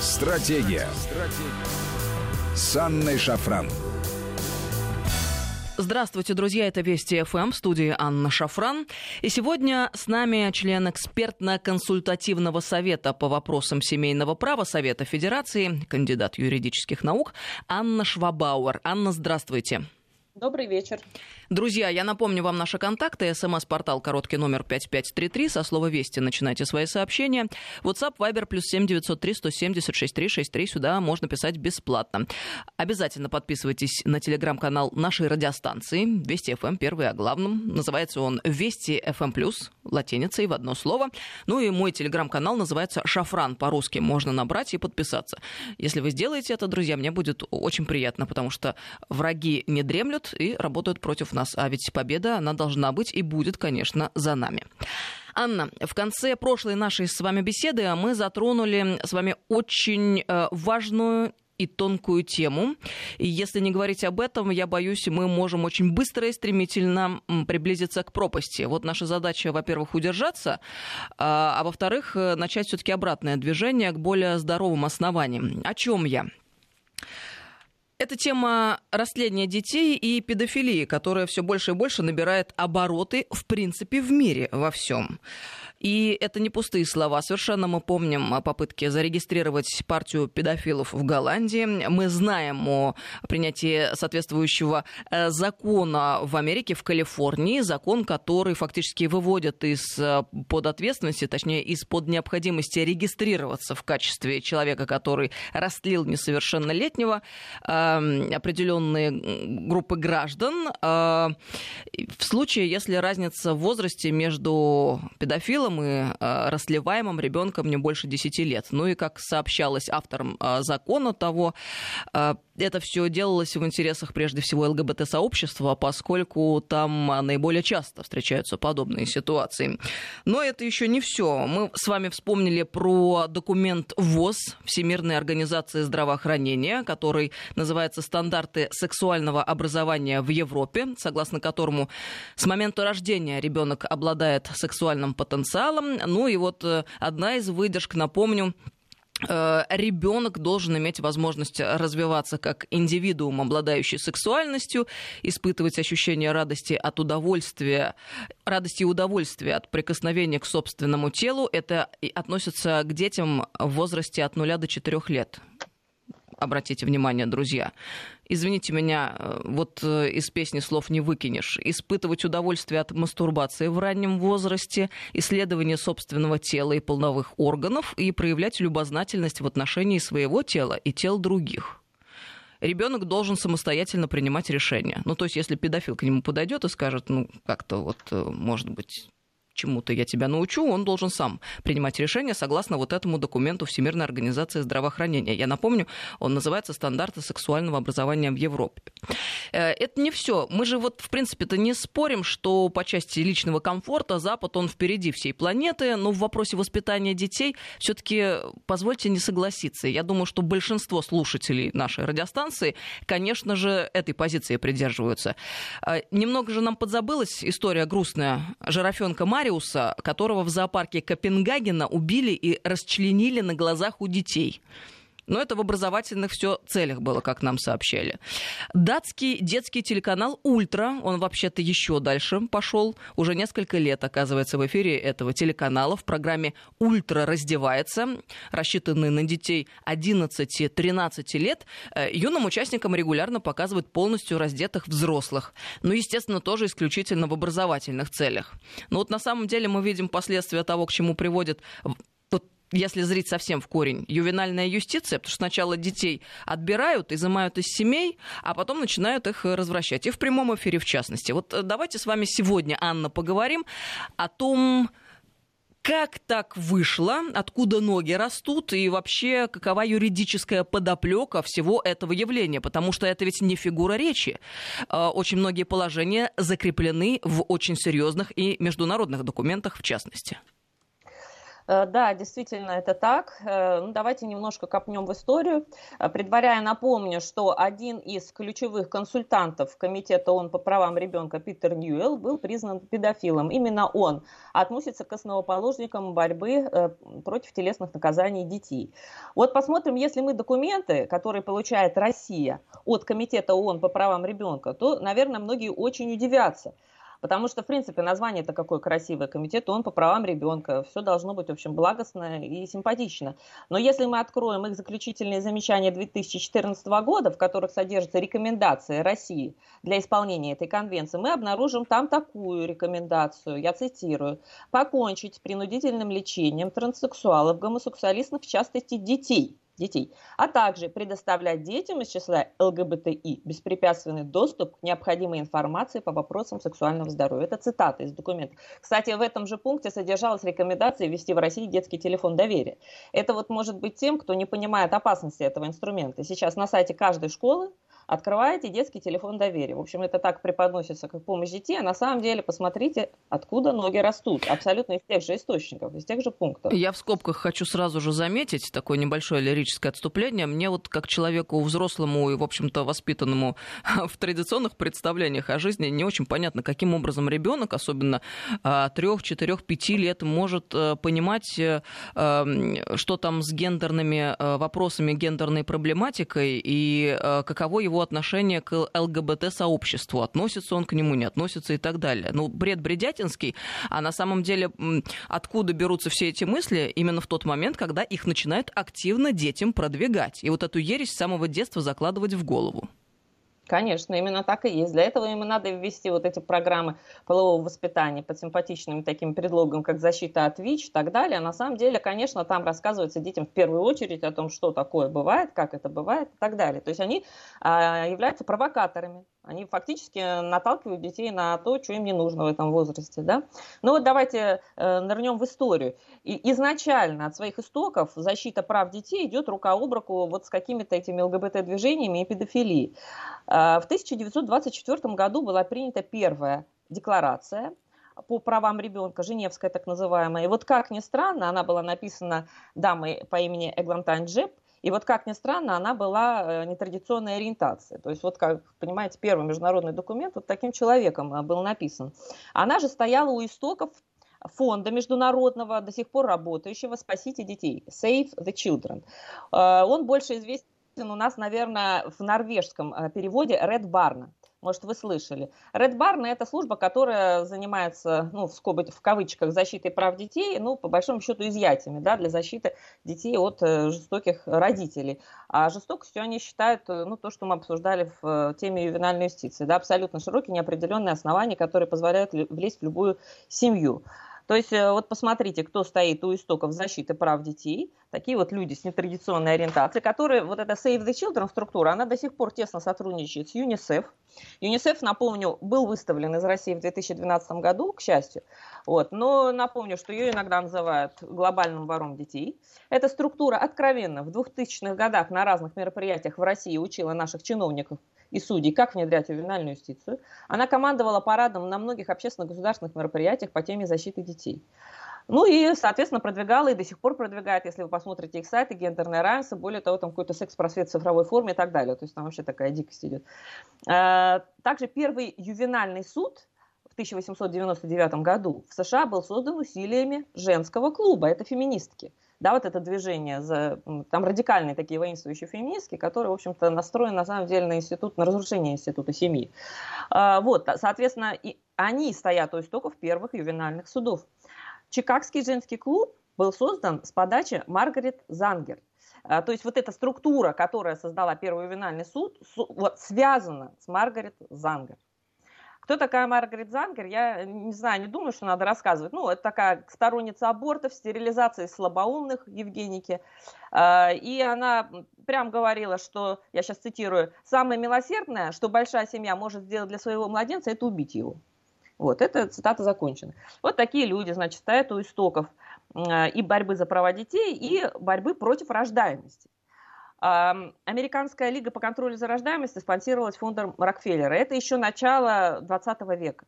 Стратегия. Стратегия. С Анной Шафран. Здравствуйте, друзья, это Вести ФМ, в студии Анна Шафран. И сегодня с нами член экспертно-консультативного совета по вопросам семейного права Совета Федерации, кандидат юридических наук Анна Швабауэр. Анна, здравствуйте. Добрый вечер. Друзья, я напомню вам наши контакты. СМС-портал короткий номер 5533. Со слова «Вести» начинайте свои сообщения. WhatsApp, Viber, плюс 7903 170 6363. Сюда можно писать бесплатно. Обязательно подписывайтесь на телеграм-канал нашей радиостанции «Вести ФМ», первый о главном. Называется он «Вести ФМ+,» плюс латиницей в одно слово. Ну и мой телеграм-канал называется «Шафран» по-русски. Можно набрать и подписаться. Если вы сделаете это, друзья, мне будет очень приятно, потому что враги не дремлют и работают против нас нас, а ведь победа, она должна быть и будет, конечно, за нами. Анна, в конце прошлой нашей с вами беседы мы затронули с вами очень э, важную и тонкую тему. И если не говорить об этом, я боюсь, мы можем очень быстро и стремительно приблизиться к пропасти. Вот наша задача, во-первых, удержаться, а, а во-вторых, э, начать все-таки обратное движение к более здоровым основаниям. О чем я? Это тема растления детей и педофилии, которая все больше и больше набирает обороты, в принципе, в мире во всем. И это не пустые слова. Совершенно мы помним о попытке зарегистрировать партию педофилов в Голландии. Мы знаем о принятии соответствующего э, закона в Америке, в Калифорнии. Закон, который фактически выводит из э, ответственности, точнее, из-под необходимости регистрироваться в качестве человека, который растлил несовершеннолетнего э, определенные группы граждан. В случае, если разница в возрасте между педофилом взрослым и э, расливаемым ребенком не больше 10 лет. Ну и, как сообщалось автором э, закона того, э, это все делалось в интересах прежде всего ЛГБТ-сообщества, поскольку там наиболее часто встречаются подобные ситуации. Но это еще не все. Мы с вами вспомнили про документ ВОЗ, Всемирной организации здравоохранения, который называется «Стандарты сексуального образования в Европе», согласно которому с момента рождения ребенок обладает сексуальным потенциалом. Ну и вот э, одна из выдержек, напомню, Э, ребенок должен иметь возможность развиваться как индивидуум, обладающий сексуальностью, испытывать ощущение радости от удовольствия, радости и удовольствия от прикосновения к собственному телу. Это относится к детям в возрасте от 0 до 4 лет обратите внимание, друзья. Извините меня, э, вот э, из песни слов не выкинешь. Испытывать удовольствие от мастурбации в раннем возрасте, исследование собственного тела и полновых органов и проявлять любознательность в отношении своего тела и тел других ребенок должен самостоятельно принимать решения. Ну, то есть, если педофил к нему подойдет и скажет, ну, как-то вот, э, может быть, чему-то я тебя научу, он должен сам принимать решение согласно вот этому документу Всемирной организации здравоохранения. Я напомню, он называется «Стандарты сексуального образования в Европе». Э, это не все. Мы же вот, в принципе-то, не спорим, что по части личного комфорта Запад, он впереди всей планеты, но в вопросе воспитания детей все-таки позвольте не согласиться. Я думаю, что большинство слушателей нашей радиостанции, конечно же, этой позиции придерживаются. Э, немного же нам подзабылась история грустная жирафенка Мария, Мариуса, которого в зоопарке Копенгагена убили и расчленили на глазах у детей. Но это в образовательных все целях было, как нам сообщали. Датский детский телеканал «Ультра», он вообще-то еще дальше пошел, уже несколько лет оказывается в эфире этого телеканала в программе «Ультра раздевается», рассчитанный на детей 11-13 лет. Э, юным участникам регулярно показывают полностью раздетых взрослых. Ну, естественно, тоже исключительно в образовательных целях. Но вот на самом деле мы видим последствия того, к чему приводит если зрить совсем в корень, ювенальная юстиция, потому что сначала детей отбирают, изымают из семей, а потом начинают их развращать. И в прямом эфире в частности. Вот э, давайте с вами сегодня, Анна, поговорим о том, как так вышло, откуда ноги растут и вообще какова юридическая подоплека всего этого явления, потому что это ведь не фигура речи. Э, очень многие положения закреплены в очень серьезных и международных документах в частности. Э, да, действительно, это так. Э, ну, давайте немножко копнем в историю. Э, предваряя, напомню, что один из ключевых консультантов Комитета ООН по правам ребенка Питер Ньюэлл был признан педофилом. Именно он относится к основоположникам борьбы против телесных наказаний детей. Вот посмотрим, если мы документы, которые получает Россия от Комитета ООН по правам ребенка, то, наверное, многие очень удивятся – Потому что, в принципе, название это какое красивое комитет, он по правам ребенка. Все должно быть, в общем, благостно и симпатично. Но если мы откроем их заключительные замечания 2014 года, в которых содержатся рекомендации России для исполнения этой конвенции, мы обнаружим там такую рекомендацию, я цитирую, покончить с принудительным лечением транссексуалов, гомосексуалистов, в частности детей – детей, а также предоставлять детям из числа ЛГБТИ беспрепятственный доступ к необходимой информации по вопросам сексуального здоровья. Это цитата из документа. Кстати, в этом же пункте содержалась рекомендация ввести в России детский телефон доверия. Это вот может быть тем, кто не понимает опасности этого инструмента. Сейчас на сайте каждой школы открываете детский телефон доверия. В общем, это так преподносится как помощь детей, а на самом деле посмотрите, откуда ноги растут. Абсолютно из тех же источников, из тех же пунктов. Я в скобках хочу сразу же заметить такое небольшое лирическое отступление. Мне вот как человеку взрослому и, в общем-то, воспитанному в традиционных представлениях о жизни не очень понятно, каким образом ребенок, особенно а, трех, четырех, пяти лет, может э, понимать, э, что там с гендерными э, вопросами, гендерной проблематикой и каково его отношение к ЛГБТ-сообществу, относится он к нему, не относится и так далее. Ну, бред бредятинский, а на самом деле откуда берутся все эти мысли? Именно в тот момент, когда их начинают активно детям продвигать. И вот эту ересь с самого детства закладывать в голову. Конечно, именно так и есть. Для этого им надо ввести вот эти программы полового воспитания под симпатичным таким предлогом, как защита от ВИЧ и так далее. На самом деле, конечно, там рассказывается детям в первую очередь о том, что такое бывает, как это бывает и так далее. То есть они а, являются провокаторами. Они фактически наталкивают детей на то, что им не нужно в этом возрасте. Да? Ну вот давайте э, нырнем в историю. И изначально от своих истоков защита прав детей идет рука об руку вот с какими-то этими ЛГБТ-движениями и педофилией. Э, в 1924 году была принята первая декларация по правам ребенка, Женевская так называемая. И вот как ни странно, она была написана дамой по имени Эглантайн Джеб, и вот, как ни странно, она была э, нетрадиционной ориентации. То есть, вот, как понимаете, первый международный документ вот таким человеком э, был написан. Она же стояла у истоков фонда международного, до сих пор работающего «Спасите детей» Save the Children. Э, он больше известен у нас, наверное, в норвежском переводе Red Barna. Может, вы слышали. Red Barn – это служба, которая занимается, ну, в, скобы, в кавычках, защитой прав детей, ну, по большому счету, изъятиями, да, для защиты детей от э, жестоких родителей. А жестокостью они считают, э, ну, то, что мы обсуждали в э, теме ювенальной юстиции, да, абсолютно широкие, неопределенные основания, которые позволяют влезть в любую семью. То есть э, вот посмотрите, кто стоит у истоков защиты прав детей, такие вот люди с нетрадиционной ориентацией, которые, вот эта Save the Children структура, она до сих пор тесно сотрудничает с ЮНИСЕФ. ЮНИСЕФ, напомню, был выставлен из России в 2012 году, к счастью, вот, но напомню, что ее иногда называют глобальным вором детей. Эта структура откровенно в 2000-х годах на разных мероприятиях в России учила наших чиновников и судей, как внедрять ювенальную юстицию. Она командовала парадом на многих общественно-государственных мероприятиях по теме защиты детей. Ну и, соответственно, продвигала и до сих пор продвигает, если вы посмотрите их сайты, гендерное равенство, более того, там какой-то секс-просвет в цифровой форме и так далее. То есть там вообще такая дикость идет. А, также первый ювенальный суд в 1899 году в США был создан усилиями женского клуба, это феминистки да, вот это движение, за, там радикальные такие воинствующие феминистки, которые, в общем-то, настроены на самом деле на институт, на разрушение института семьи. А, вот, соответственно, и они стоят у истоков первых ювенальных судов. Чикагский женский клуб был создан с подачи Маргарет Зангер. А, то есть вот эта структура, которая создала первый ювенальный суд, вот, связана с Маргарет Зангер. Кто такая Маргарет Зангер, я не знаю, не думаю, что надо рассказывать. Ну, это такая сторонница абортов, стерилизации слабоумных Евгеники. А, и она прям говорила, что, я сейчас цитирую, самое милосердное, что большая семья может сделать для своего младенца, это убить его. Вот, это цитата закончена. Вот такие люди, значит, стоят у истоков а, и борьбы за права детей, и борьбы против рождаемости. Американская лига по контролю за рождаемостью спонсировалась фондом Рокфеллера. Это еще начало 20 века.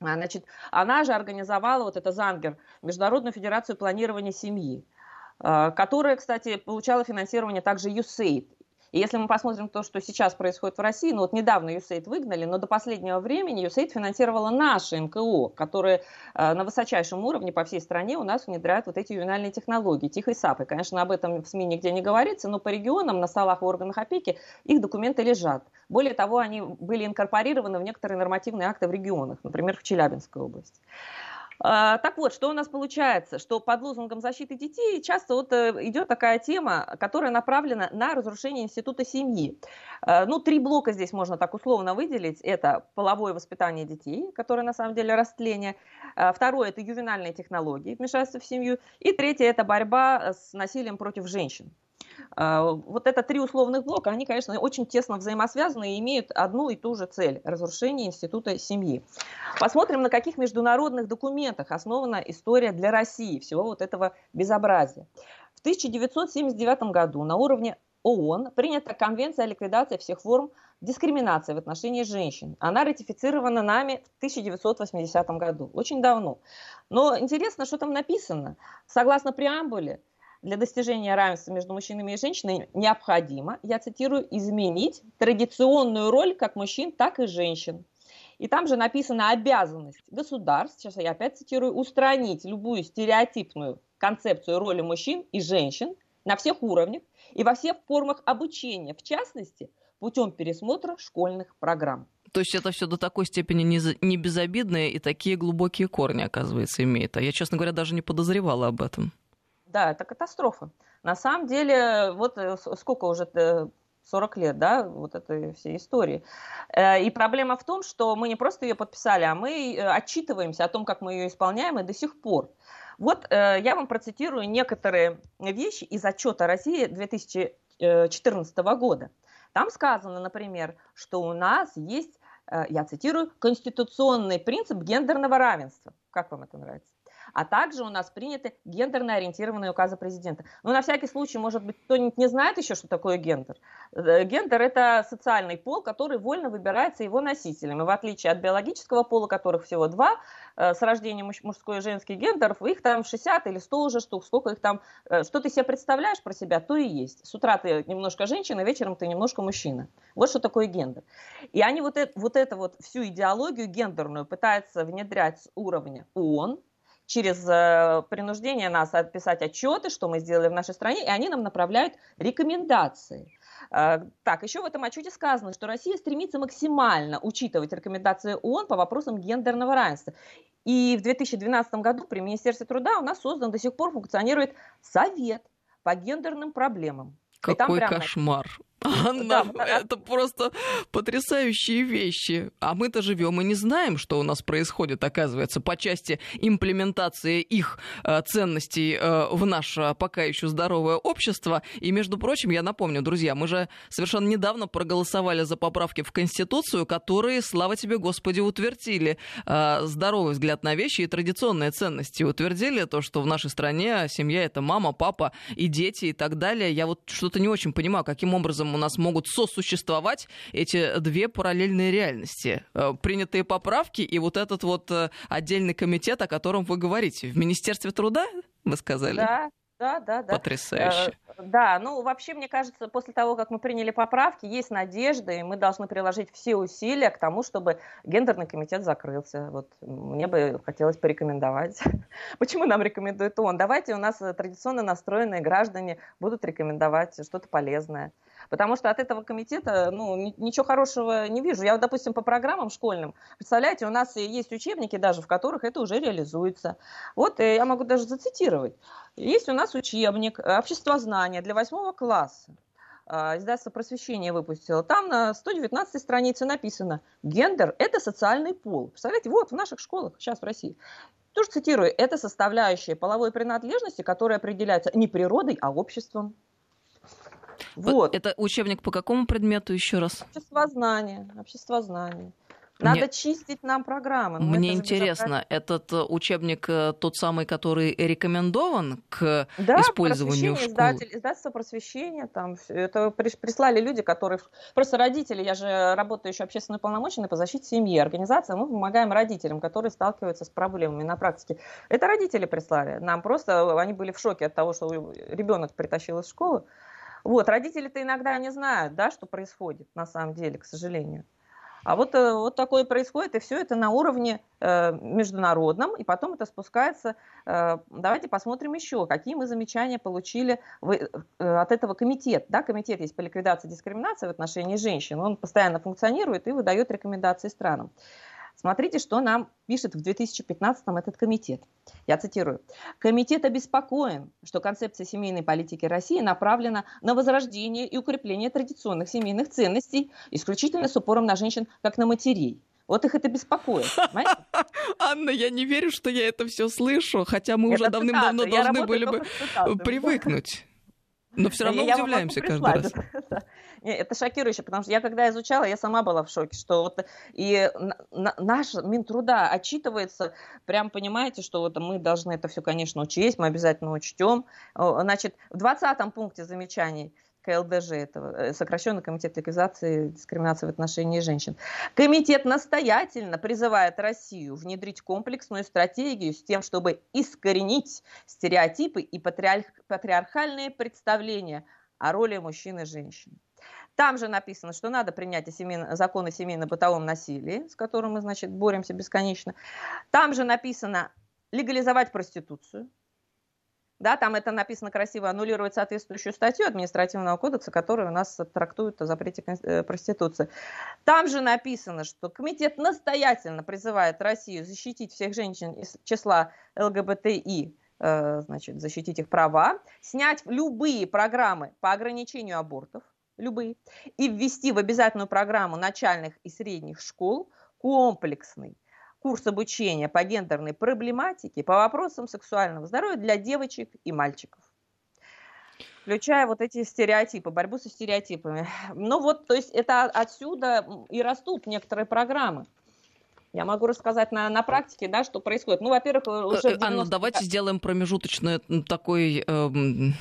Значит, она же организовала, вот это Зангер, Международную федерацию планирования семьи, которая, кстати, получала финансирование также USAID. И если мы посмотрим то, что сейчас происходит в России, ну вот недавно USAID выгнали, но до последнего времени USAID финансировала наши НКО, которые э, на высочайшем уровне по всей стране у нас внедряют вот эти ювенальные технологии, тихой сапы. Конечно, об этом в СМИ нигде не говорится, но по регионам, на столах в органах опеки их документы лежат. Более того, они были инкорпорированы в некоторые нормативные акты в регионах, например, в Челябинской области. А, так вот, что у нас получается? Что под лозунгом защиты детей часто вот э, идет такая тема, которая направлена на разрушение института семьи. А, ну, три блока здесь можно так условно выделить. Это половое воспитание детей, которое на самом деле растление. А, второе – это ювенальные технологии, вмешательство в семью. И третье – это борьба с насилием против женщин. А, вот это три условных блока, они, конечно, очень тесно взаимосвязаны и имеют одну и ту же цель – разрушение института семьи. Посмотрим, на каких международных документах основана история для России всего вот этого безобразия. В 1979 году на уровне ООН принята Конвенция о ликвидации всех форм дискриминации в отношении женщин. Она ратифицирована нами в 1980 году, очень давно. Но интересно, что там написано. Согласно преамбуле, для достижения равенства между мужчинами и женщинами необходимо, я цитирую, изменить традиционную роль как мужчин, так и женщин. И там же написана обязанность государств, сейчас я опять цитирую, устранить любую стереотипную концепцию роли мужчин и женщин на всех уровнях и во всех формах обучения, в частности, путем пересмотра школьных программ. То есть это все до такой степени не, безобидное и такие глубокие корни, оказывается, имеет. А я, честно говоря, даже не подозревала об этом. Да, это катастрофа. На самом деле, вот э, сколько уже 40 лет, да, вот этой всей истории. Э, и проблема в том, что мы не просто ее подписали, а мы э, отчитываемся о том, как мы ее исполняем, и до сих пор. Вот я вам процитирую некоторые вещи из отчета России 2014 года. Там сказано, например, что у нас есть, я цитирую, конституционный принцип гендерного равенства. Как вам это нравится? А также у нас приняты гендерно ориентированные указы президента. Но на всякий случай, может быть, кто-нибудь не знает еще, что такое гендер. Э, гендер – это социальный пол, который вольно выбирается его носителем. И в отличие от биологического пола, которых всего два, э, с рождения мужской и женский гендеров, их там 60 или 100 уже штук, сколько их там, э, что ты себе представляешь про себя, то и есть. С утра ты немножко женщина, вечером ты немножко мужчина. Вот что такое гендер. И они вот, это, вот эту вот всю идеологию гендерную пытаются внедрять с уровня ООН, через э, принуждение нас отписать отчеты, что мы сделали в нашей стране, и они нам направляют рекомендации. Э, так, еще в этом отчете сказано, что Россия стремится максимально учитывать рекомендации ООН по вопросам гендерного равенства. И в 2012 году при Министерстве труда у нас создан, до сих пор функционирует Совет по гендерным проблемам. Какой кошмар. Анна, да, это просто потрясающие вещи. А мы-то живем и не знаем, что у нас происходит, оказывается, по части имплементации их э, ценностей э, в наше пока еще здоровое общество. И, между прочим, я напомню, друзья, мы же совершенно недавно проголосовали за поправки в Конституцию, которые, слава тебе, Господи, утвердили э, здоровый взгляд на вещи и традиционные ценности. Утвердили то, что в нашей стране семья — это мама, папа и дети и так далее. Я вот что-то не очень понимаю, каким образом у нас могут сосуществовать эти две параллельные реальности. Э, принятые поправки и вот этот вот э, отдельный комитет, о котором вы говорите. В Министерстве труда, вы сказали? Да, да, да, да. Потрясающе. Э, да, ну вообще, мне кажется, после того, как мы приняли поправки, есть надежда, и мы должны приложить все усилия к тому, чтобы гендерный комитет закрылся. Вот мне бы хотелось порекомендовать. Почему нам рекомендует он? Давайте у нас традиционно настроенные граждане будут рекомендовать что-то полезное. Потому что от этого комитета ну, ничего хорошего не вижу. Я, допустим, по программам школьным, представляете, у нас есть учебники даже, в которых это уже реализуется. Вот э, я могу даже зацитировать. Есть у нас учебник «Общество знания» для восьмого класса а, издательство «Просвещение» выпустило, там на 119 странице написано «Гендер – это социальный пол». Представляете, вот в наших школах сейчас в России. Тоже цитирую, это составляющая половой принадлежности, которая определяется не природой, а обществом. Вот. Это учебник по какому предмету еще раз? Общество знания. Общество знания. Надо Мне... чистить нам программы. Но Мне это интересно, этот э, учебник э, тот самый, который рекомендован к да, использованию в школе? Издатель, издательство просвещения, там это прислали люди, которые просто родители, я же работаю еще общественной полномоченной по защите семьи, организация, мы помогаем родителям, которые сталкиваются с проблемами на практике. Это родители прислали, нам просто они были в шоке от того, что ребенок притащил из школы. Вот, родители-то иногда не знают, да, что происходит на самом деле, к сожалению. А вот, э, вот такое происходит, и все это на уровне э, международном, и потом это спускается. Э, давайте посмотрим еще, какие мы замечания получили в, э, от этого комитета. Да, комитет есть по ликвидации дискриминации в отношении женщин, он постоянно функционирует и выдает рекомендации странам. Смотрите, что нам пишет в 2015 этот комитет. Я цитирую. «Комитет обеспокоен, что концепция семейной политики России направлена на возрождение и укрепление традиционных семейных ценностей, исключительно с упором на женщин, как на матерей. Вот их это беспокоит. Понимаете? Анна, я не верю, что я это все слышу, хотя мы это уже давным-давно должны были бы привыкнуть. Но все равно я удивляемся каждый раз. Это шокирующе, потому что я когда изучала, я сама была в шоке, что вот и наш Минтруда отчитывается, прям понимаете, что вот мы должны это все, конечно, учесть, мы обязательно учтем. Значит, в 20 пункте замечаний КЛДЖ, этого, э, сокращенный комитет ликвидации дискриминации в отношении женщин. Комитет настоятельно призывает Россию внедрить комплексную стратегию с тем, чтобы искоренить стереотипы и патриархальные представления о роли мужчин и женщин. Там же написано, что надо принять закон о семейно-бытовом насилии, с которым мы, значит, боремся бесконечно. Там же написано легализовать проституцию. Да, там это написано красиво, аннулировать соответствующую статью административного кодекса, которая у нас трактует о запрете э, проституции. Там же написано, что комитет настоятельно призывает Россию защитить всех женщин из числа ЛГБТИ э, значит, защитить их права, снять любые программы по ограничению абортов, любые, и ввести в обязательную программу начальных и средних школ комплексный курс обучения по гендерной проблематике, по вопросам сексуального здоровья для девочек и мальчиков включая вот эти стереотипы, борьбу со стереотипами. Ну вот, то есть это отсюда и растут некоторые программы. Я могу рассказать на, на практике, да, что происходит. Ну, во-первых, уже... 90... Э, Анна, давайте сделаем промежуточное такой, э,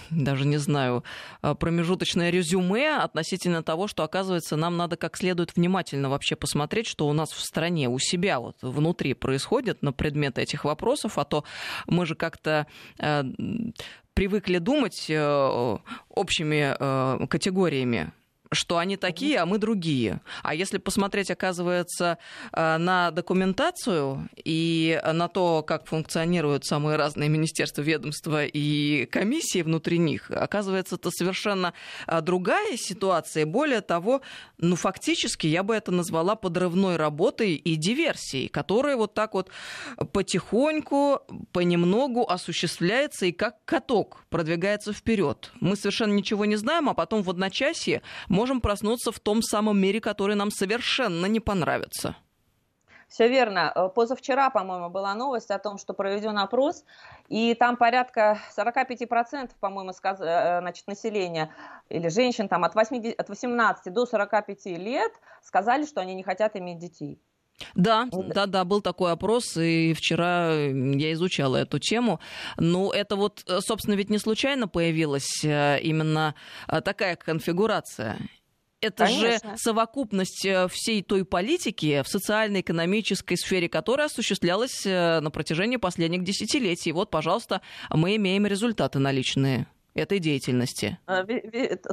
даже не знаю, э, промежуточное резюме относительно того, что, оказывается, нам надо как следует внимательно вообще посмотреть, что у нас в стране, у себя вот внутри происходит на предмет этих вопросов, а то мы же как-то э, привыкли думать э, общими э, категориями что они такие, а мы другие. А если посмотреть, оказывается, э, на документацию и на то, как функционируют самые разные министерства, ведомства и комиссии внутри них, оказывается, это совершенно э, другая ситуация. Более того, ну, фактически я бы это назвала подрывной работой и диверсией, которая вот так вот потихоньку, понемногу осуществляется и как каток продвигается вперед. Мы совершенно ничего не знаем, а потом в одночасье можем проснуться в том самом мире, который нам совершенно не понравится. Все верно. Э, позавчера, по-моему, была новость о том, что проведен опрос, и там порядка 45%, по-моему, сказ... Э, значит, населения или женщин там, от, 80... от 18 до 45 лет сказали, что они не хотят иметь детей. Да, да, да, был такой опрос, и вчера я изучала эту тему. Но это вот, э, собственно, ведь не случайно появилась именно такая конфигурация это Конечно. же совокупность э, всей той политики в социально-экономической сфере, которая осуществлялась э, на протяжении последних десятилетий. Вот, пожалуйста, мы имеем результаты наличные этой деятельности. А,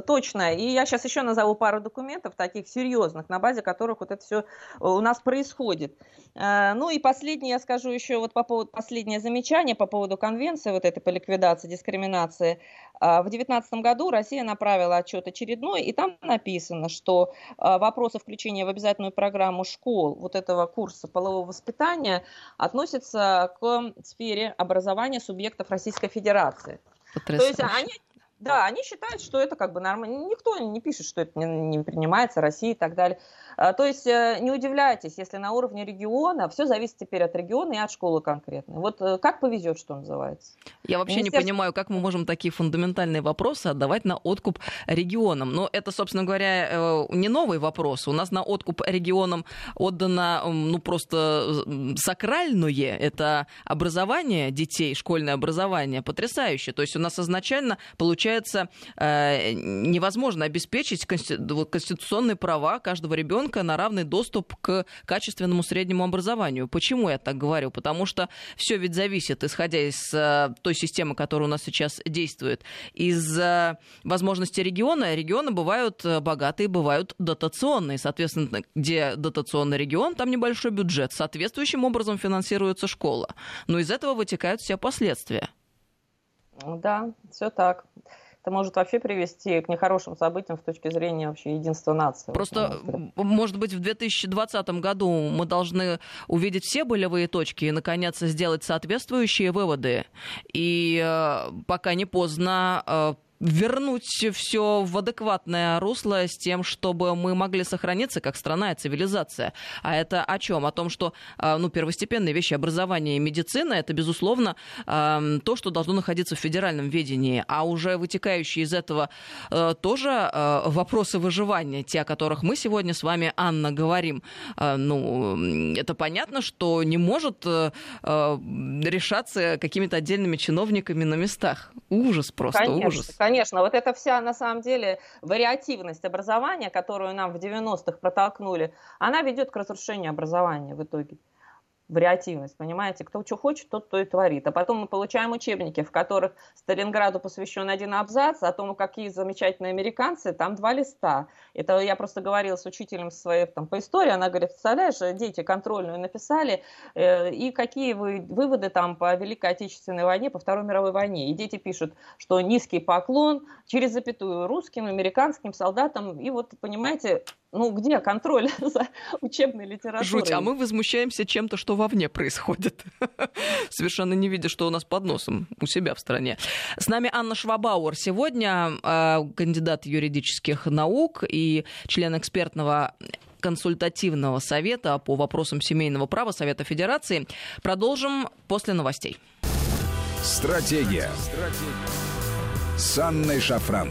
точно. И я сейчас еще назову пару документов, таких серьезных, на базе которых вот это все э, у нас происходит. А, ну и последнее я скажу еще вот по поводу, последнее замечание по поводу конвенции вот этой по ликвидации дискриминации. А, в 2019 году Россия направила отчет очередной, и там написано, что вопросы включения в обязательную программу школ вот этого курса полового воспитания относятся к сфере образования субъектов Российской Федерации. Потрясающе. То есть они Да, они считают, что это как бы нормально. Никто не пишет, что это не, не принимается, Россия и так далее. А, то есть э, не удивляйтесь, если на уровне региона, все зависит теперь от региона и от школы конкретно. Вот э, как повезет, что называется. Я вообще не понимаю, как мы можем такие фундаментальные вопросы отдавать на откуп регионам. Но это, собственно говоря, э, не новый вопрос. У нас на откуп регионам отдано ну, просто сакральное. Это образование детей, школьное образование. Потрясающе. То есть у нас изначально, получается, невозможно обеспечить конституционные права каждого ребенка на равный доступ к качественному среднему образованию. Почему я так говорю? Потому что все ведь зависит, исходя из э, той системы, которая у нас сейчас действует, из э, возможностей региона. Регионы бывают э, богатые, бывают дотационные. Соответственно, где дотационный регион, там небольшой бюджет. Соответствующим образом финансируется школа. Но из этого вытекают все последствия. Да, все так это может вообще привести к нехорошим событиям с точки зрения вообще единства нации. Просто, может быть, в 2020 году мы должны увидеть все болевые точки и, наконец, сделать соответствующие выводы. И э, пока не поздно э, вернуть все в адекватное русло с тем, чтобы мы могли сохраниться как страна и цивилизация. А это о чем? О том, что а, ну, первостепенные вещи образования и медицина это, безусловно, то, что должно находиться в федеральном ведении. А уже вытекающие из этого э, тоже э, вопросы выживания, те, о которых мы сегодня с вами, Анна, говорим. Э, ну, это понятно, что не может решаться какими-то отдельными чиновниками на местах. Ужас просто, конечно, ужас. Конечно, вот эта вся, на самом деле, вариативность образования, которую нам в 90-х протолкнули, она ведет к разрушению образования в итоге вариативность, понимаете? Кто что хочет, тот то и творит. А потом мы получаем учебники, в которых Сталинграду посвящен один абзац, о том, какие замечательные американцы, там два листа. Это я просто говорила с учителем своей там, по истории, она говорит, представляешь, дети контрольную написали, э, и какие вы, выводы там по Великой Отечественной войне, по Второй мировой войне. И дети пишут, что низкий поклон через запятую русским, американским солдатам. И вот, понимаете, ну, где контроль за учебной литературой? Жуть, а мы возмущаемся чем-то, что вовне происходит. Совершенно не видя, что у нас под носом у себя в стране. С нами Анна Швабауэр сегодня, а, кандидат юридических наук и член экспертного консультативного совета по вопросам семейного права Совета Федерации. Продолжим после новостей. Стратегия. Стратегия. С Анной Шафран.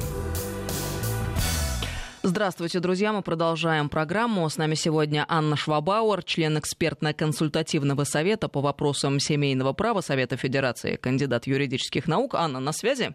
Здравствуйте, друзья. Мы продолжаем программу. С нами сегодня Анна Швабауэр, член экспертно-консультативного совета по вопросам семейного права Совета Федерации, кандидат юридических наук. Анна, на связи?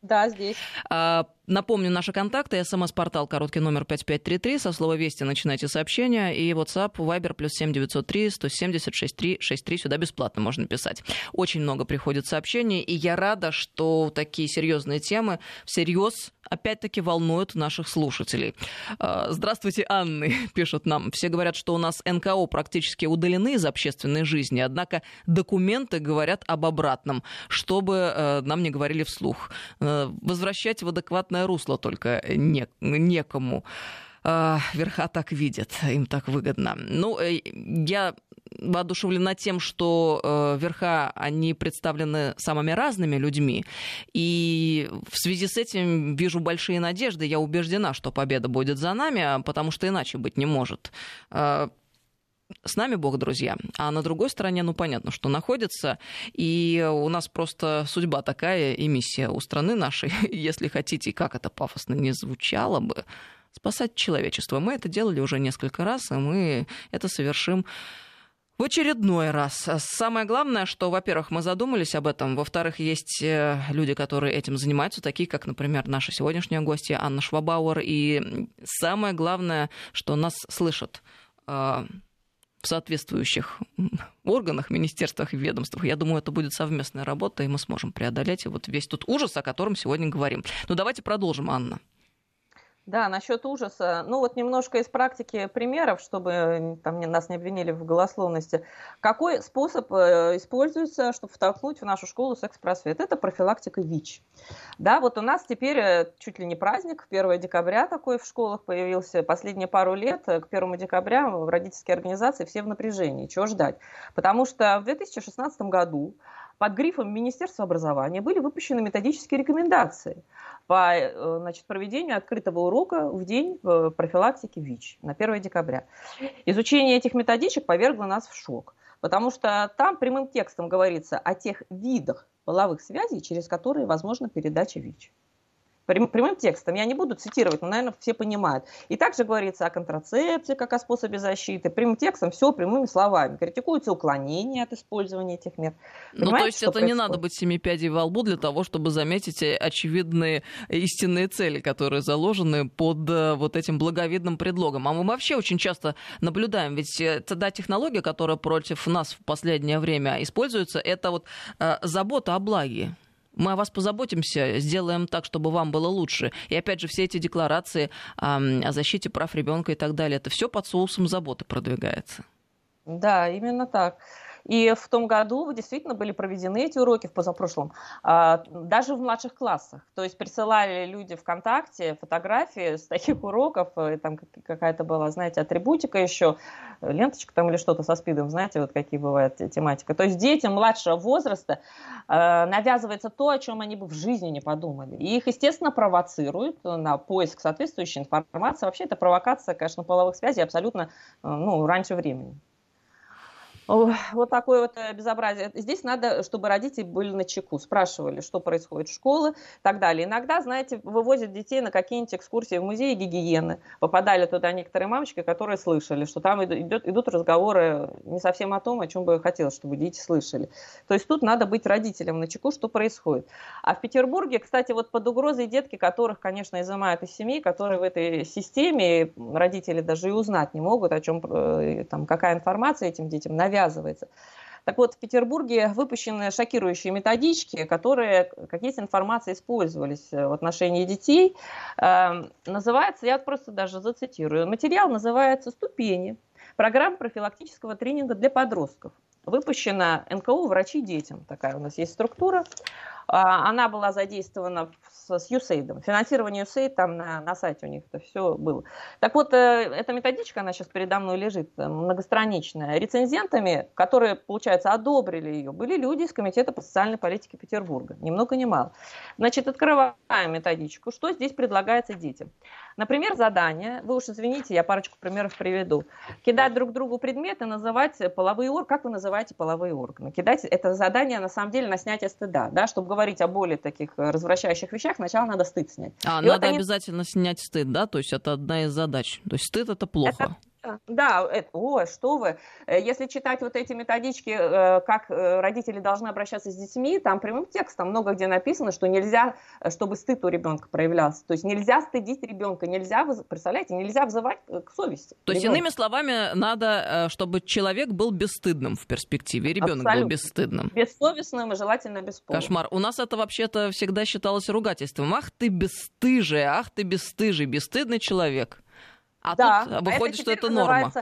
Да, здесь. А, напомню, наши контакты. СМС-портал короткий номер 5533. Со слова «Вести» начинайте сообщения. И WhatsApp, Viber, плюс 7903 170 63 63. Сюда бесплатно можно писать. Очень много приходит сообщений. И я рада, что такие серьезные темы всерьез опять-таки волнуют наших слушателей. А, здравствуйте, Анны, пишут нам. Все говорят, что у нас НКО практически удалены из общественной жизни, однако документы говорят об обратном, чтобы э, нам не говорили вслух. Э, возвращать в адекватное русло только не, некому а, верха так видят, им так выгодно. Ну, э, я воодушевлена тем, что э, верха, они представлены самыми разными людьми. И в связи с этим вижу большие надежды. Я убеждена, что победа будет за нами, потому что иначе быть не может. С нами Бог, друзья. А на другой стороне, ну, понятно, что находится. И у нас просто судьба такая и миссия у страны нашей, если хотите, как это пафосно не звучало бы, спасать человечество. Мы это делали уже несколько раз, и мы это совершим в очередной раз. Самое главное, что, во-первых, мы задумались об этом, во-вторых, есть э, люди, которые этим занимаются, такие как, например, наша сегодняшняя гостья Анна Швабауэр, и самое главное, что нас слышат э, в соответствующих органах, министерствах и ведомствах. Я думаю, это будет совместная работа, и мы сможем преодолеть вот весь тот ужас, о котором сегодня говорим. Ну, давайте продолжим, Анна. Да, насчет ужаса. Ну вот немножко из практики примеров, чтобы там, нас не обвинили в голословности. Какой способ э, используется, чтобы втолкнуть в нашу школу секс-просвет? Это профилактика ВИЧ. Да, вот у нас теперь э, чуть ли не праздник, 1 декабря такой в школах появился. Последние пару лет, э, к 1 декабря, в родительские организации все в напряжении. Чего ждать? Потому что в 2016 году под грифом Министерства образования были выпущены методические рекомендации по э, значит, проведению открытого урока в день э, профилактики ВИЧ на 1 декабря. Изучение этих методичек повергло нас в шок, потому что там прямым текстом говорится о тех видах половых связей, через которые возможна передача ВИЧ прямым текстом, я не буду цитировать, но, наверное, все понимают. И также говорится о контрацепции, как о способе защиты. Прямым текстом все прямыми словами. Критикуется уклонение от использования этих мер. Понимаете, ну, то есть это происходит? не надо быть семи пядей во лбу для того, чтобы заметить очевидные истинные цели, которые заложены под э, вот этим благовидным предлогом. А мы вообще очень часто наблюдаем, ведь э, та технология, которая против нас в последнее время используется, это вот э, забота о благе мы о вас позаботимся, сделаем так, чтобы вам было лучше. И опять же, все эти декларации о, защите прав ребенка и так далее, это все под соусом заботы продвигается. Да, именно так. И в том году действительно были проведены эти уроки в позапрошлом, а, даже в младших классах. То есть присылали люди ВКонтакте фотографии с таких уроков, и там какая-то была, знаете, атрибутика еще, ленточка там или что-то со спидом, знаете, вот какие бывают тематика. То есть детям младшего возраста а, навязывается то, о чем они бы в жизни не подумали. И их, естественно, провоцируют на поиск соответствующей информации. Вообще это провокация, конечно, половых связей абсолютно ну, раньше времени. Вот такое вот э, безобразие. Здесь надо, чтобы родители были на чеку, спрашивали, что происходит в школе и так далее. Иногда, знаете, вывозят детей на какие-нибудь экскурсии в музей гигиены. Попадали туда некоторые мамочки, которые слышали, что там идет, идут разговоры не совсем о том, о чем бы хотелось, чтобы дети слышали. То есть тут надо быть родителям на чеку, что происходит. А в Петербурге, кстати, вот под угрозой детки, которых, конечно, изымают из семьи, которые в этой системе, родители даже и узнать не могут, о чем, э, там, какая информация этим детям навязывается, навязывается. Так вот, в Петербурге выпущены шокирующие методички, которые, как есть информация, использовались в отношении детей. Эм, называется, я просто даже зацитирую, материал называется «Ступени. Программа профилактического тренинга для подростков». Выпущена НКО «Врачи детям». Такая у нас есть структура. А, она была задействована с, USAID. Финансирование USAID там на, на сайте у них это все было. Так вот, э, эта методичка, она сейчас передо мной лежит, э, многостраничная. Рецензентами, которые, получается, одобрили ее, были люди из Комитета по социальной политике Петербурга. Ни много ни мало. Значит, открываем методичку. Что здесь предлагается детям? Например, задание, вы уж извините, я парочку примеров приведу. Кидать друг другу предметы, называть половые органы. Как вы называете половые органы? Кидать это задание, на самом деле, на снятие стыда, да, чтобы говорить о более таких э, развращающих вещах, сначала надо стыд снять. А, И надо вот они... обязательно снять стыд, да? То есть это одна из задач. То есть стыд это плохо. Это да, это, о, что вы. Э, если читать вот эти методички, э, как э, родители должны обращаться с детьми, там прямым текстом много где написано, что нельзя, чтобы стыд у ребенка проявлялся. То есть нельзя стыдить ребенка, нельзя, представляете, нельзя взывать к совести. То есть, иными словами, надо, чтобы человек был бесстыдным в перспективе, ребенок был бесстыдным. Бессовестным и желательно бесполым. Кошмар. У нас это вообще-то всегда считалось ругательством. Ах ты бесстыжий, ах ты бесстыжий, бесстыдный человек. А да, тут выходит, это что это норма.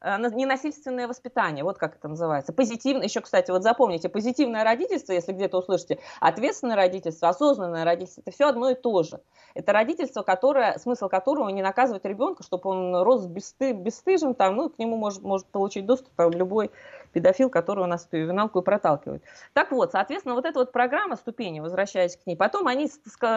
Э, ненасильственное воспитание, вот как это называется. Позитивное, еще, кстати, вот запомните, позитивное родительство, если где-то услышите, ответственное родительство, осознанное родительство, это все одно и то же. Это родительство, которое, смысл которого не наказывать ребенка, чтобы он рос бесты, бесстыжим, там, ну, к нему может, может получить доступ там, любой педофил, который у нас эту ювеналку и проталкивает. Так вот, соответственно, вот эта вот программа ступени, возвращаясь к ней, потом они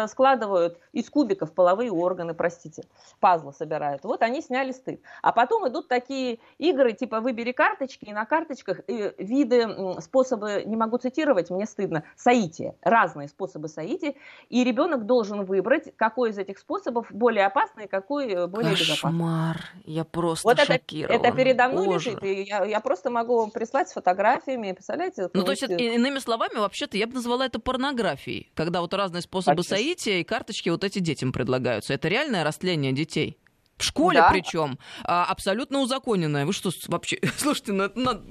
складывают из кубиков половые органы, простите, пазлы собирают. Вот они сняли стыд. А потом идут такие игры, типа выбери карточки, и на карточках и виды, способы, не могу цитировать, мне стыдно, соития, разные способы соития, и ребенок должен выбрать, какой из этих способов более опасный, какой э, более Кошмар. безопасный. Кошмар, я просто вот шокирована. Это, это передо мной Боже. лежит, и я, я просто могу вам прислать с фотографиями, представляете? Ну, то есть, иными словами, вообще-то я бы назвала это порнографией, когда вот разные способы Конечно. соития и карточки вот эти детям предлагаются. Это реальное растление детей. В школе да. причем. А, абсолютно узаконенная. Вы что вообще? Слушайте, ну это ну,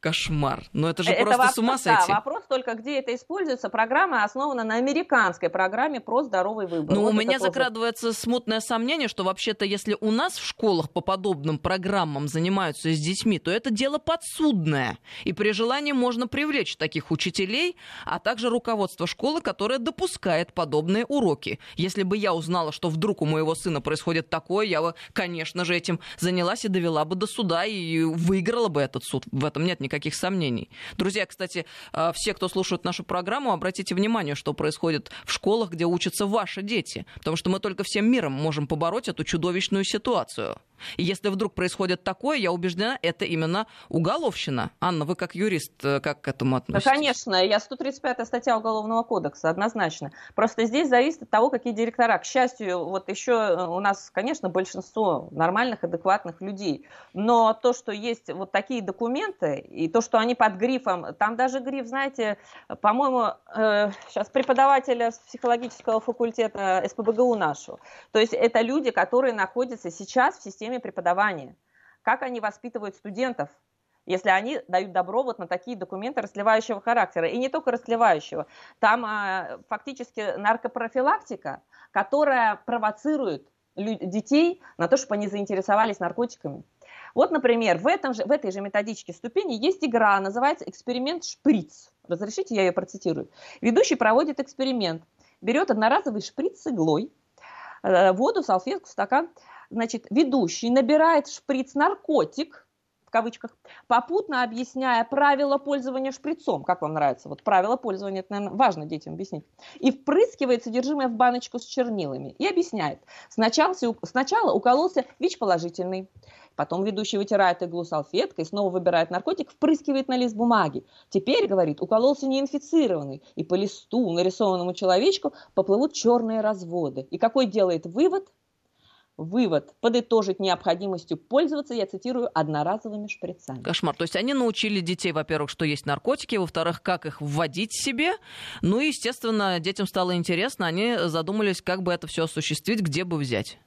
кошмар. Ну это же это просто вопрос, с ума сойти. Да, вопрос только, где это используется. Программа основана на американской программе про здоровый выбор. Ну, вот у меня закрадывается тоже... смутное сомнение, что вообще-то, если у нас в школах по подобным программам занимаются с детьми, то это дело подсудное. И при желании можно привлечь таких учителей, а также руководство школы, которое допускает подобные уроки. Если бы я узнала, что вдруг у моего сына происходит такое, я бы конечно же, этим занялась и довела бы до суда и выиграла бы этот суд. В этом нет никаких сомнений. Друзья, кстати, э, все, кто слушает нашу программу, обратите внимание, что происходит в школах, где учатся ваши дети. Потому что мы только всем миром можем побороть эту чудовищную ситуацию. И если вдруг происходит такое, я убеждена, это именно уголовщина. Анна, вы как юрист, э, как к этому относитесь? Да, конечно, я 135 статья Уголовного кодекса, однозначно. Просто здесь зависит от того, какие директора. К счастью, вот еще э, у нас, конечно, большинство нормальных, адекватных людей. Но то, что есть вот такие документы, и то, что они под грифом, там даже гриф, знаете, по-моему, э, сейчас преподавателя психологического факультета СПБГУ нашу. То есть это люди, которые находятся сейчас в системе системе преподавания. Как они воспитывают студентов, если они дают добро вот на такие документы расливающего характера. И не только расливающего. Там а, фактически наркопрофилактика, которая провоцирует детей на то, чтобы они заинтересовались наркотиками. Вот, например, в, этом же, в этой же методичке ступени есть игра, называется эксперимент шприц. Разрешите, я ее процитирую. Ведущий проводит эксперимент. Берет одноразовый шприц с иглой, э, воду, салфетку, стакан, значит, ведущий набирает шприц-наркотик, в кавычках, попутно объясняя правила пользования шприцом. Как вам нравится? Вот правила пользования, это, наверное, важно детям объяснить. И впрыскивает содержимое в баночку с чернилами. И объясняет. Сначала, сначала укололся ВИЧ положительный. Потом ведущий вытирает иглу салфеткой, снова выбирает наркотик, впрыскивает на лист бумаги. Теперь, говорит, укололся неинфицированный. И по листу, нарисованному человечку, поплывут черные разводы. И какой делает вывод? Вывод подытожить необходимостью пользоваться, я цитирую, одноразовыми шприцами. Кошмар. То есть они научили детей, во-первых, что есть наркотики, во-вторых, как их вводить себе. Ну и, естественно, детям стало интересно, они задумались, как бы это все осуществить, где бы взять.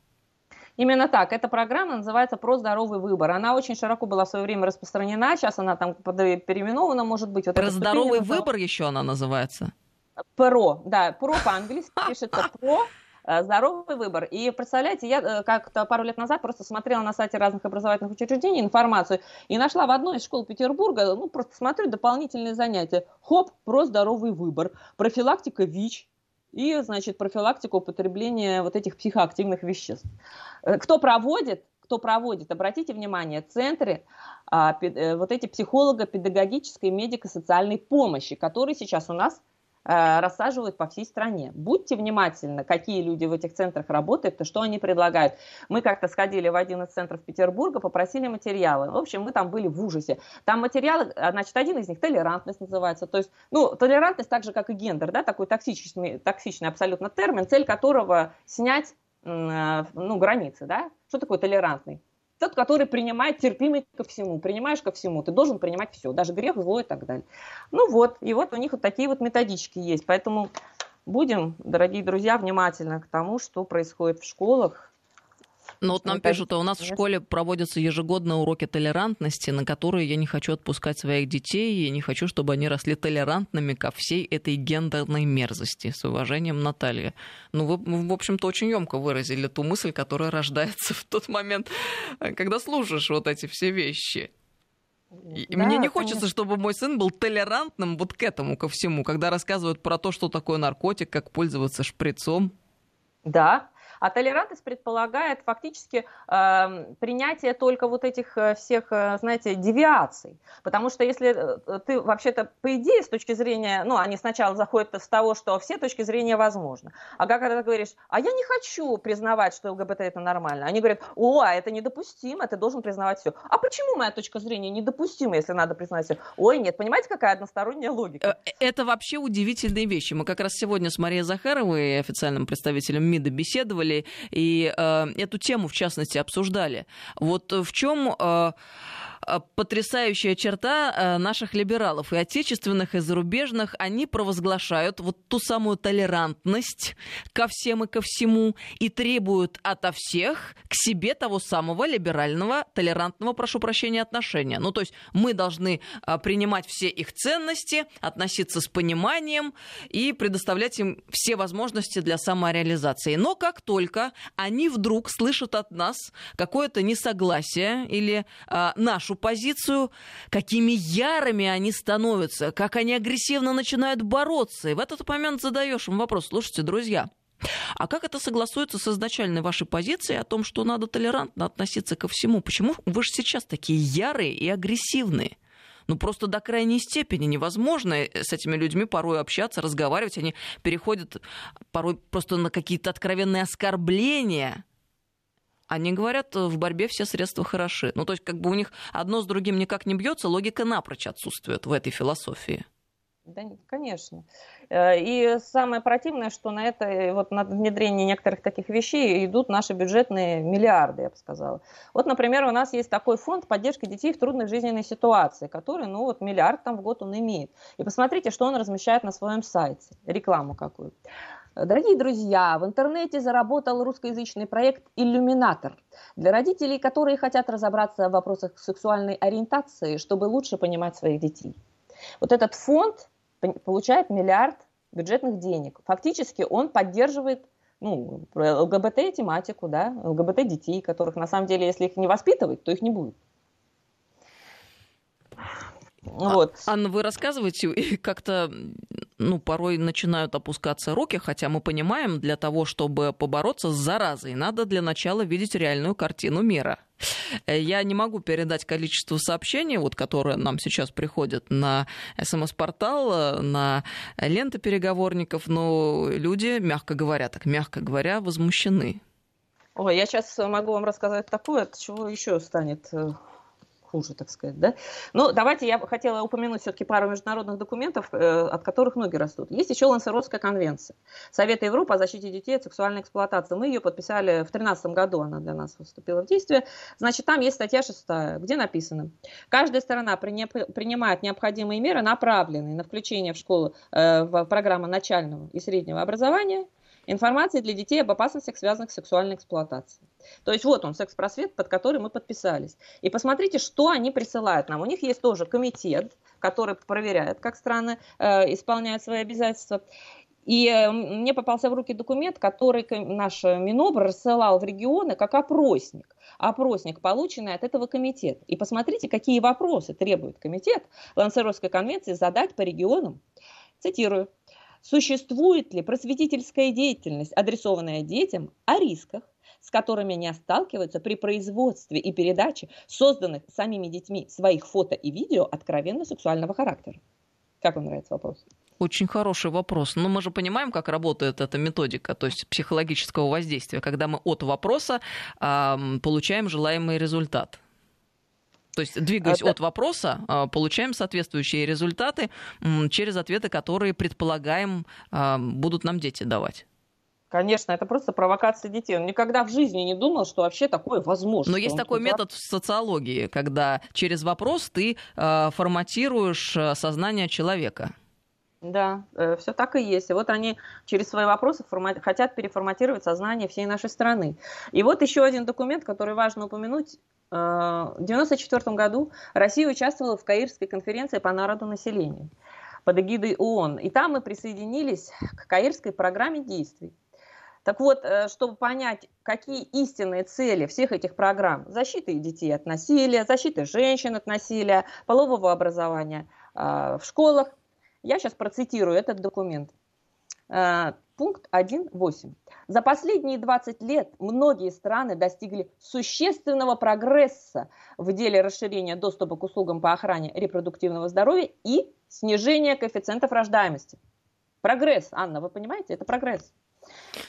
Именно так. Эта программа называется «Про здоровый выбор». Она очень широко была в свое время распространена, сейчас она там переименована, может быть. Вот Про здоровый выбор еще она называется? ПРО, да, ПРО по-английски пишется ПРО, Э, здоровый выбор. И представляете, я э, как-то пару лет назад просто смотрела на сайте разных образовательных учреждений информацию и нашла в одной из школ Петербурга, ну, просто смотрю дополнительные занятия. Хоп, про здоровый выбор, профилактика ВИЧ, и, значит, профилактика употребления вот этих психоактивных веществ. Э, кто проводит, кто проводит, обратите внимание, центры, а, вот эти психолого-педагогической медико-социальной помощи, которые сейчас у нас Э, рассаживают по всей стране. Будьте внимательны, какие люди в этих центрах работают, и что они предлагают. Мы как-то сходили в один из центров Петербурга, попросили материалы. В общем, мы там были в ужасе. Там материалы, а, значит, один из них толерантность называется. То есть, ну, толерантность так же, как и гендер, да, такой токсичный, токсичный абсолютно термин, цель которого снять э, ну, границы, да. Что такое толерантный? Тот, который принимает терпимый ко всему. Принимаешь ко всему, ты должен принимать все, даже грех, зло и так далее. Ну вот, и вот у них вот такие вот методички есть. Поэтому будем, дорогие друзья, внимательны к тому, что происходит в школах, ну вот нам это пишут, а у нас в школе проводятся ежегодные уроки толерантности, на которые я не хочу отпускать своих детей, и не хочу, чтобы они росли толерантными ко всей этой гендерной мерзости. С уважением, Наталья. Ну, вы, в общем-то, очень емко выразили ту мысль, которая рождается в тот момент, когда слушаешь вот эти все вещи. И да, мне не хочется, конечно. чтобы мой сын был толерантным вот к этому, ко всему, когда рассказывают про то, что такое наркотик, как пользоваться шприцом. Да, а толерантность предполагает фактически э, принятие только вот этих э, всех, э, знаете, девиаций. Потому что если э, ты вообще-то, по идее, с точки зрения, ну, они сначала заходят с того, что все точки зрения возможны. А как когда ты говоришь, а я не хочу признавать, что ЛГБТ это нормально, они говорят, о, а это недопустимо, ты должен признавать все. А почему моя точка зрения недопустима, если надо признать все? Ой, нет, понимаете, какая односторонняя логика? Это вообще удивительные вещи. Мы как раз сегодня с Марией Захаровой, официальным представителем МИДа, беседовали и э, эту тему, в частности, обсуждали. Вот в чем Э, потрясающая черта э, наших либералов, и отечественных, и зарубежных. Они провозглашают вот ту самую толерантность ко всем и ко всему и требуют ото всех к себе того самого либерального, толерантного, прошу прощения, отношения. Ну, то есть мы должны э, принимать все их ценности, относиться с пониманием и предоставлять им все возможности для самореализации. Но как только они вдруг слышат от нас какое-то несогласие или э, нашу нашу позицию, какими ярыми они становятся, как они агрессивно начинают бороться. И в этот момент задаешь им вопрос, слушайте, друзья, А как это согласуется с изначальной вашей позицией о том, что надо толерантно относиться ко всему? Почему вы же сейчас такие ярые и агрессивные? ну просто до крайней степени невозможно э, с этими людьми порой общаться, разговаривать. Они переходят порой просто на какие-то откровенные оскорбления. Они говорят, в борьбе все средства хороши. Ну, то есть, как бы у них одно с другим никак не бьется, логика напрочь отсутствует в этой философии. Да, конечно. Э, и самое противное, что на это, вот на внедрение некоторых таких вещей идут наши бюджетные миллиарды, я бы сказала. Вот, например, у нас есть такой фонд поддержки детей в трудных жизненной ситуации, который, ну вот, миллиард там в год он имеет. И посмотрите, что он размещает на своем сайте, рекламу какую. Дорогие друзья, в интернете заработал русскоязычный проект «Иллюминатор» для родителей, которые хотят разобраться в вопросах сексуальной ориентации, чтобы лучше понимать своих детей. Вот этот фонд получает миллиард бюджетных денег. Фактически он поддерживает ну, ЛГБТ-тематику, да, ЛГБТ-детей, которых на самом деле, если их не воспитывать, то их не будет. А, вот. Анна, вы рассказываете, как-то ну, порой начинают опускаться руки, хотя мы понимаем, для того, чтобы побороться с заразой, надо для начала видеть реальную картину мира. Э, я не могу передать количество сообщений, вот, которые нам сейчас приходят на СМС-портал, на ленты переговорников, но люди, мягко говоря, так мягко говоря, возмущены. Ой, я сейчас могу вам рассказать такое, от чего еще станет э, хуже, так сказать, да. Ну, давайте я хотела упомянуть все-таки пару международных документов, э, от которых ноги растут. Есть еще Лансеротская конвенция Совета Европы о защите детей от сексуальной эксплуатации. Мы ее подписали в 2013 году, она для нас вступила в действие. Значит, там есть статья 6, где написано, каждая сторона принимает необходимые меры, направленные на включение в школу э, в программу начального и среднего образования – информации для детей об опасностях, связанных с сексуальной эксплуатацией. То есть вот он, секс-просвет, под который мы подписались. И посмотрите, что они присылают нам. У них есть тоже комитет, который проверяет, как страны э, исполняют свои обязательства. И э, мне попался в руки документ, который наш Минобр рассылал в регионы как опросник. Опросник, полученный от этого комитета. И посмотрите, какие вопросы требует комитет Лансеровской конвенции задать по регионам. Цитирую. Существует ли просветительская деятельность, адресованная детям, о рисках, с которыми они сталкиваются при производстве и передаче созданных самими детьми своих фото и видео откровенно сексуального характера? Как вам нравится вопрос? Очень хороший вопрос. Но мы же понимаем, как работает эта методика, то есть психологического воздействия, когда мы от вопроса э, получаем желаемый результат. То есть, двигаясь Это... от вопроса, а, получаем соответствующие результаты через ответы, которые, предполагаем, а, будут нам дети давать. Конечно, это просто провокация детей. Он никогда в жизни не думал, что вообще такое возможно. Но есть такой метод в социологии, когда через вопрос ты э, форматируешь сознание человека. Да, э, все так и есть. И вот они через свои вопросы формат... хотят переформатировать сознание всей нашей страны. И вот еще один документ, который важно упомянуть. В 1994 году Россия участвовала в Каирской конференции по народу населения под эгидой ООН. И там мы присоединились к Каирской программе действий. Так вот, э, чтобы понять, какие истинные цели всех этих программ, защиты детей от насилия, защиты женщин от насилия, полового образования э, в школах, я сейчас процитирую этот документ. Пункт 1.8. За последние 20 лет многие страны достигли существенного прогресса в деле расширения доступа к услугам по охране репродуктивного здоровья и снижения коэффициентов рождаемости. Прогресс, Анна, вы понимаете, это прогресс.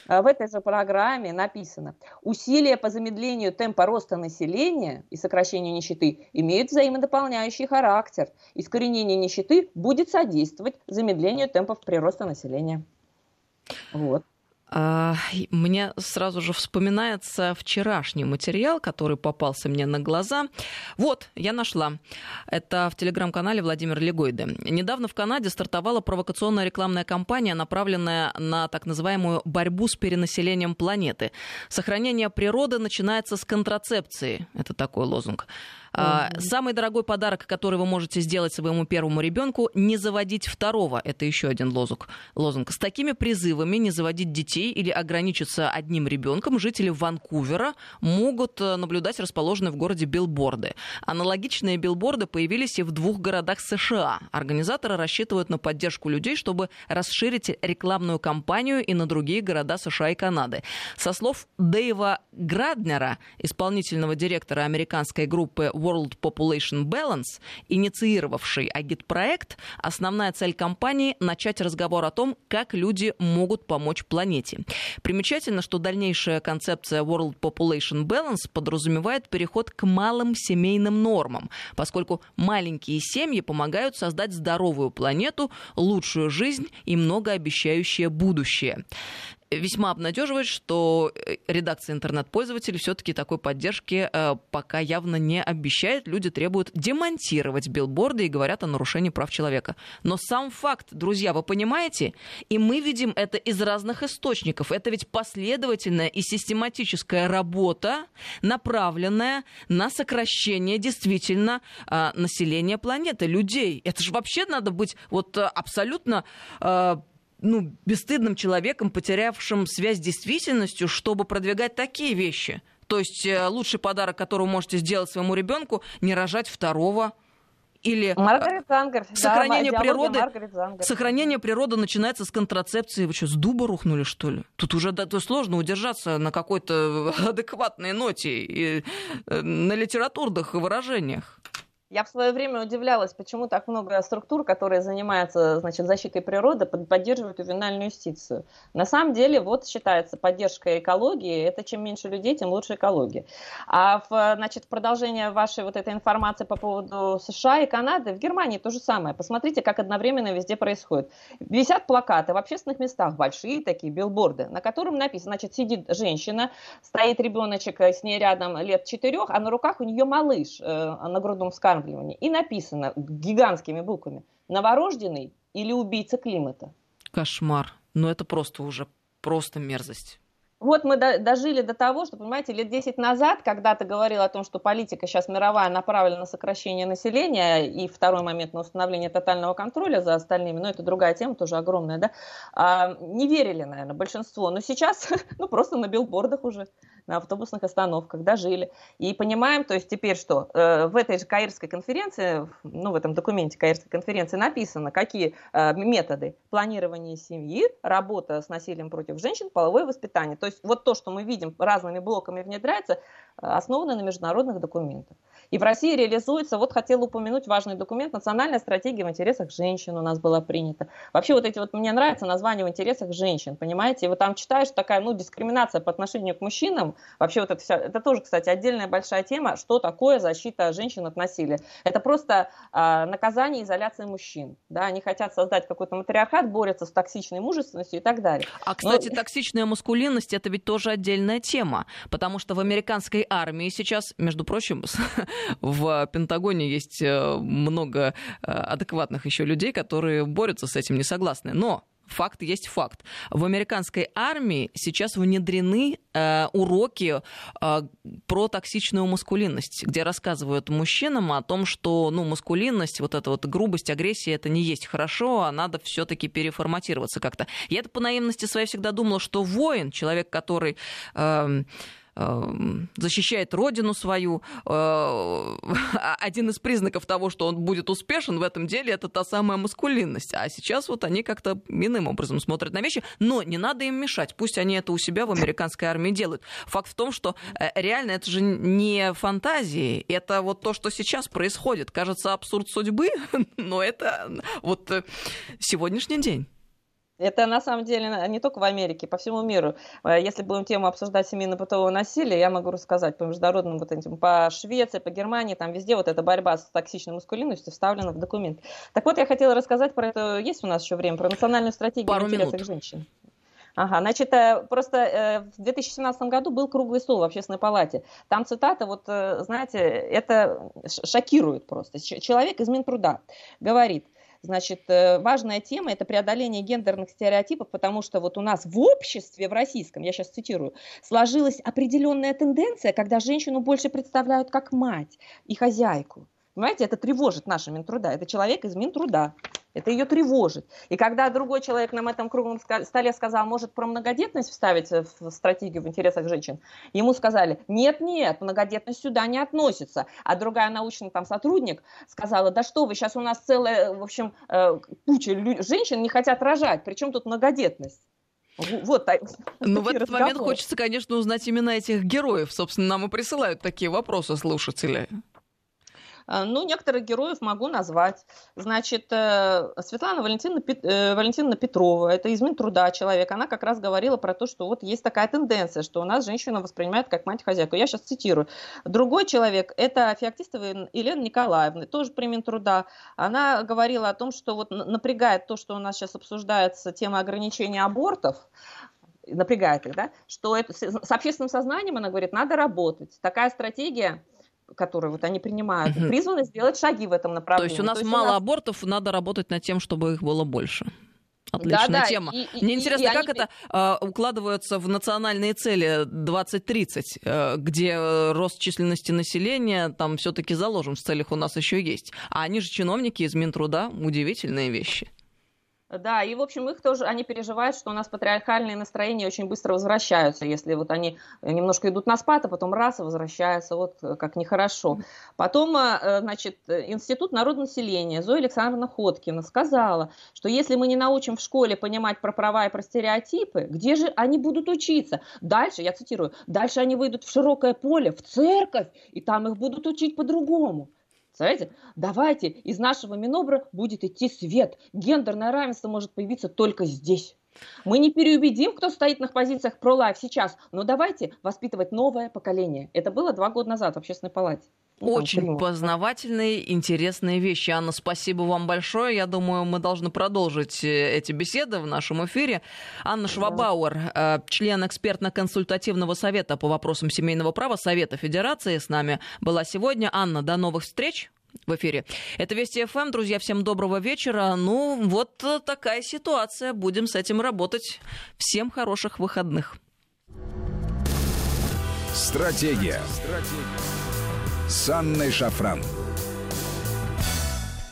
А в этой же программе написано, усилия по замедлению темпа роста населения и сокращению нищеты имеют взаимодополняющий характер. Искоренение нищеты будет содействовать замедлению темпов прироста населения. Вот. А, мне сразу же вспоминается вчерашний материал, который попался мне на глаза. Вот, я нашла. Это в телеграм-канале Владимир Легойды. Недавно в Канаде стартовала провокационная рекламная кампания, направленная на так называемую борьбу с перенаселением планеты. Сохранение природы начинается с контрацепции. Это такой лозунг. Mm-hmm. Самый дорогой подарок, который вы можете сделать своему первому ребенку, не заводить второго. Это еще один лозунг. лозунг. С такими призывами не заводить детей или ограничиться одним ребенком жители Ванкувера могут э, наблюдать расположенные в городе билборды. Аналогичные билборды появились и в двух городах США. Организаторы рассчитывают на поддержку людей, чтобы расширить рекламную кампанию и на другие города США и Канады. Со слов Дэйва Граднера, исполнительного директора американской группы World Population Balance, инициировавший агитпроект, основная цель кампании – начать разговор о том, как люди могут помочь планете. Примечательно, что дальнейшая концепция World Population Balance подразумевает переход к малым семейным нормам, поскольку маленькие семьи помогают создать здоровую планету, лучшую жизнь и многообещающее будущее весьма обнадеживает, что э, редакция интернет-пользователей все-таки такой поддержки э, пока явно не обещает. Люди требуют демонтировать билборды и говорят о нарушении прав человека. Но сам факт, друзья, вы понимаете, и мы видим это из разных источников. Это ведь последовательная и систематическая работа, направленная на сокращение действительно э, населения планеты, людей. Это же вообще надо быть вот абсолютно ну, бесстыдным человеком, потерявшим связь с действительностью, чтобы продвигать такие вещи. То есть э, лучший подарок, который вы можете сделать своему ребенку, не рожать второго, или э, Зангер. сохранение да, природы, сохранение природы начинается с контрацепции. Вы что, с дуба рухнули, что ли? Тут уже да, сложно удержаться на какой-то адекватной ноте и э, на литературных выражениях. Я в свое время удивлялась, почему так много структур, которые занимаются значит, защитой природы, поддерживают ювенальную юстицию. На самом деле, вот считается поддержка экологии, это чем меньше людей, тем лучше экология. А в значит, продолжение вашей вот этой информации по поводу США и Канады, в Германии то же самое. Посмотрите, как одновременно везде происходит. Висят плакаты в общественных местах, большие такие билборды, на котором написано, значит, сидит женщина, стоит ребеночек с ней рядом лет четырех, а на руках у нее малыш э, на грудном вскармливании вскармливания. И написано гигантскими буквами «Новорожденный или убийца климата». Кошмар. Ну это просто уже просто мерзость вот мы дожили до того, что, понимаете, лет 10 назад, когда ты говорил о том, что политика сейчас мировая направлена на сокращение населения, и второй момент на установление тотального контроля за остальными, но это другая тема, тоже огромная, да, а, не верили, наверное, большинство. Но сейчас, ну, просто на билбордах уже, на автобусных остановках дожили. И понимаем, то есть теперь что? Э, в этой же Каирской конференции, ну, в этом документе Каирской конференции написано, какие э, методы планирования семьи, работа с насилием против женщин, половое воспитание. То есть вот то, что мы видим разными блоками внедряется, э, основано на международных документах. И в России реализуется, вот хотела упомянуть важный документ, национальная стратегия в интересах женщин у нас была принята. Вообще вот эти вот, мне нравится название в интересах женщин, понимаете, и вот там читаешь такая, ну, дискриминация по отношению к мужчинам, вообще вот это вся, это тоже, кстати, отдельная большая тема, что такое защита женщин от насилия. Это просто а, наказание и изоляция мужчин, да, они хотят создать какой-то матриархат, борются с токсичной мужественностью и так далее. А, кстати, Но... токсичная маскулинность это ведь тоже отдельная тема, потому что в американской армии сейчас, между прочим, в Пентагоне есть э, много э, адекватных еще людей, которые борются с этим, не согласны. Но факт есть факт. В американской армии сейчас внедрены э, уроки э, про токсичную маскулинность, где рассказывают мужчинам о том, что ну, маскулинность, вот эта вот грубость, агрессия, это не есть хорошо, а надо все-таки переформатироваться как-то. Я это по наивности своей всегда думала, что воин, человек, который... Э, защищает родину свою. Э, один из признаков того, что он будет успешен в этом деле, это та самая маскулинность. А сейчас вот они как-то иным образом смотрят на вещи, но не надо им мешать. Пусть они это у себя в американской армии делают. Факт в том, что э, реально это же не фантазии, это вот то, что сейчас происходит. Кажется, абсурд судьбы, но это вот э, сегодняшний день. Это на самом деле не только в Америке, по всему миру. Э, если будем тему обсуждать семейно-бытового насилия, я могу рассказать по международным вот этим, по Швеции, по Германии, там везде вот эта борьба с токсичной маскулинностью вставлена в документ. Так вот, я хотела рассказать про это, есть у нас еще время, про национальную стратегию Пару интересах минут. женщин. Ага, значит, э, просто э, в 2017 году был круглый стол в общественной палате. Там цитата, вот, знаете, это шокирует просто. Человек из Минтруда говорит, Значит, э, важная тема – это преодоление гендерных стереотипов, потому что вот у нас в обществе, в российском, я сейчас цитирую, сложилась определенная тенденция, когда женщину больше представляют как мать и хозяйку. Понимаете, это тревожит наша Минтруда. Это человек из Минтруда. Это ее тревожит. И когда другой человек нам этом круглом столе сказал, может про многодетность вставить в стратегию в интересах женщин, ему сказали, нет-нет, многодетность сюда не относится. А другая научный там сотрудник сказала, да что вы, сейчас у нас целая, в общем, э, куча женщин не хотят рожать, причем тут многодетность. Вот, ну, в этот разговоры. момент хочется, конечно, узнать именно этих героев. Собственно, нам и присылают такие вопросы слушатели. А, ну, некоторых героев могу назвать. Значит, э, Светлана Валентиновна, э, Валентиновна Петрова, это из Минтруда человек, она как раз говорила про то, что вот есть такая тенденция, что у нас женщину воспринимают как мать-хозяйку. Я сейчас цитирую. Другой человек, это Феоктистова Елена Николаевна, тоже при Минтруда. Она говорила о том, что вот напрягает то, что у нас сейчас обсуждается тема ограничения абортов, напрягает их, да, что это, с общественным сознанием, она говорит, надо работать. Такая стратегия которые вот они принимают, угу. призваны сделать шаги в этом направлении. То есть у нас мало у нас... абортов, надо работать над тем, чтобы их было больше. Отличная да, да. тема. И, Мне и, интересно, и как они... это э, укладывается в национальные цели 2030, э, где э, рост численности населения там все-таки заложен в целях у нас еще есть. А они же чиновники из Минтруда, удивительные вещи. Да, и, в общем, их тоже, они переживают, что у нас патриархальные настроения очень быстро возвращаются, если вот они немножко идут на спад, а потом раз и возвращаются, вот как нехорошо. Потом, э, значит, Институт народонаселения Зоя Александровна Ходкина сказала, что если мы не научим в школе понимать про права и про стереотипы, где же они будут учиться? Дальше, я цитирую, дальше они выйдут в широкое поле, в церковь, и там их будут учить по-другому. Представляете? Давайте из нашего Минобра будет идти свет. Гендерное равенство может появиться только здесь. Мы не переубедим, кто стоит на позициях про-лайф сейчас, но давайте воспитывать новое поколение. Это было два года назад в Общественной палате. Очень познавательные, интересные вещи. Анна, спасибо вам большое. Я думаю, мы должны продолжить э, эти беседы в нашем эфире. Анна Швабауэр, э, член экспертно-консультативного совета по вопросам семейного права Совета Федерации, с нами была сегодня. Анна, до новых встреч в эфире. Это Вести ФМ. Друзья, всем доброго вечера. Ну, вот такая ситуация. Будем с этим работать. Всем хороших выходных. Стратегия. Стратегия с Анной Шафран.